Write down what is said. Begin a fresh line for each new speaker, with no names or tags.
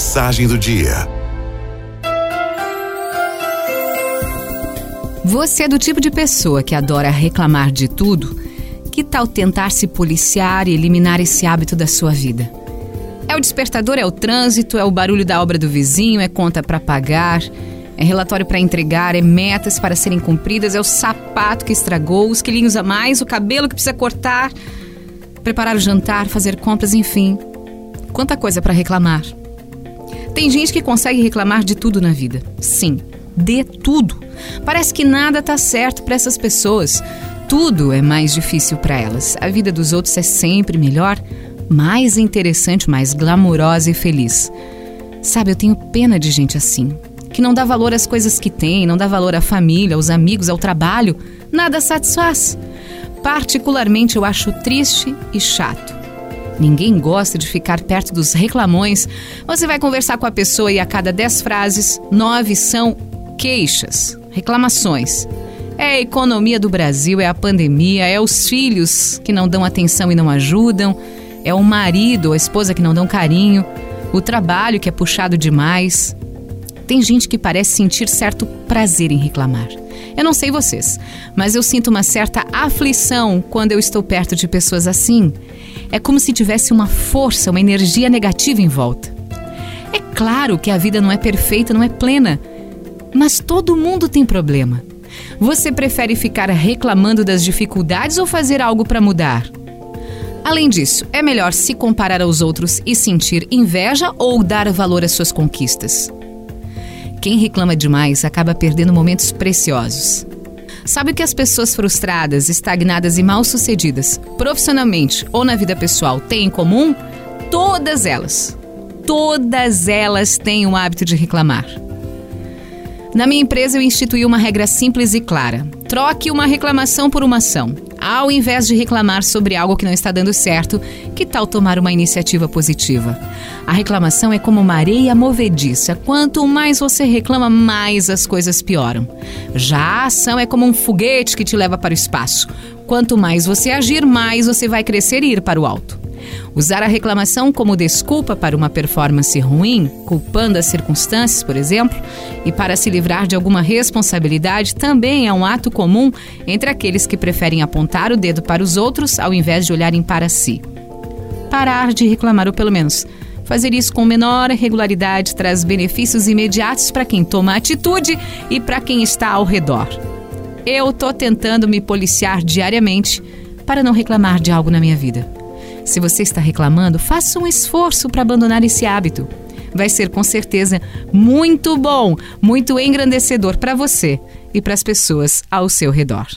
Mensagem do dia.
Você é do tipo de pessoa que adora reclamar de tudo? Que tal tentar se policiar e eliminar esse hábito da sua vida? É o despertador, é o trânsito, é o barulho da obra do vizinho, é conta para pagar, é relatório para entregar, é metas para serem cumpridas, é o sapato que estragou, os quilinhos a mais, o cabelo que precisa cortar, preparar o jantar, fazer compras, enfim. Quanta coisa para reclamar. Tem gente que consegue reclamar de tudo na vida. Sim, de tudo. Parece que nada tá certo para essas pessoas. Tudo é mais difícil para elas. A vida dos outros é sempre melhor, mais interessante, mais glamourosa e feliz. Sabe, eu tenho pena de gente assim, que não dá valor às coisas que tem, não dá valor à família, aos amigos, ao trabalho, nada satisfaz. Particularmente eu acho triste e chato. Ninguém gosta de ficar perto dos reclamões. Você vai conversar com a pessoa e a cada dez frases, nove são queixas, reclamações. É a economia do Brasil, é a pandemia, é os filhos que não dão atenção e não ajudam, é o marido ou a esposa que não dão carinho, o trabalho que é puxado demais. Tem gente que parece sentir certo prazer em reclamar. Eu não sei vocês, mas eu sinto uma certa aflição quando eu estou perto de pessoas assim. É como se tivesse uma força, uma energia negativa em volta. É claro que a vida não é perfeita, não é plena, mas todo mundo tem problema. Você prefere ficar reclamando das dificuldades ou fazer algo para mudar? Além disso, é melhor se comparar aos outros e sentir inveja ou dar valor às suas conquistas? Quem reclama demais acaba perdendo momentos preciosos. Sabe o que as pessoas frustradas, estagnadas e mal-sucedidas, profissionalmente ou na vida pessoal, têm em comum? Todas elas. Todas elas têm o hábito de reclamar. Na minha empresa, eu instituí uma regra simples e clara: troque uma reclamação por uma ação. Ao invés de reclamar sobre algo que não está dando certo, que tal tomar uma iniciativa positiva? A reclamação é como uma areia movediça. Quanto mais você reclama, mais as coisas pioram. Já a ação é como um foguete que te leva para o espaço. Quanto mais você agir, mais você vai crescer e ir para o alto. Usar a reclamação como desculpa para uma performance ruim, culpando as circunstâncias, por exemplo, e para se livrar de alguma responsabilidade também é um ato comum entre aqueles que preferem apontar o dedo para os outros ao invés de olharem para si. Parar de reclamar, ou pelo menos fazer isso com menor regularidade, traz benefícios imediatos para quem toma atitude e para quem está ao redor. Eu estou tentando me policiar diariamente para não reclamar de algo na minha vida. Se você está reclamando, faça um esforço para abandonar esse hábito. Vai ser com certeza muito bom, muito engrandecedor para você e para as pessoas ao seu redor.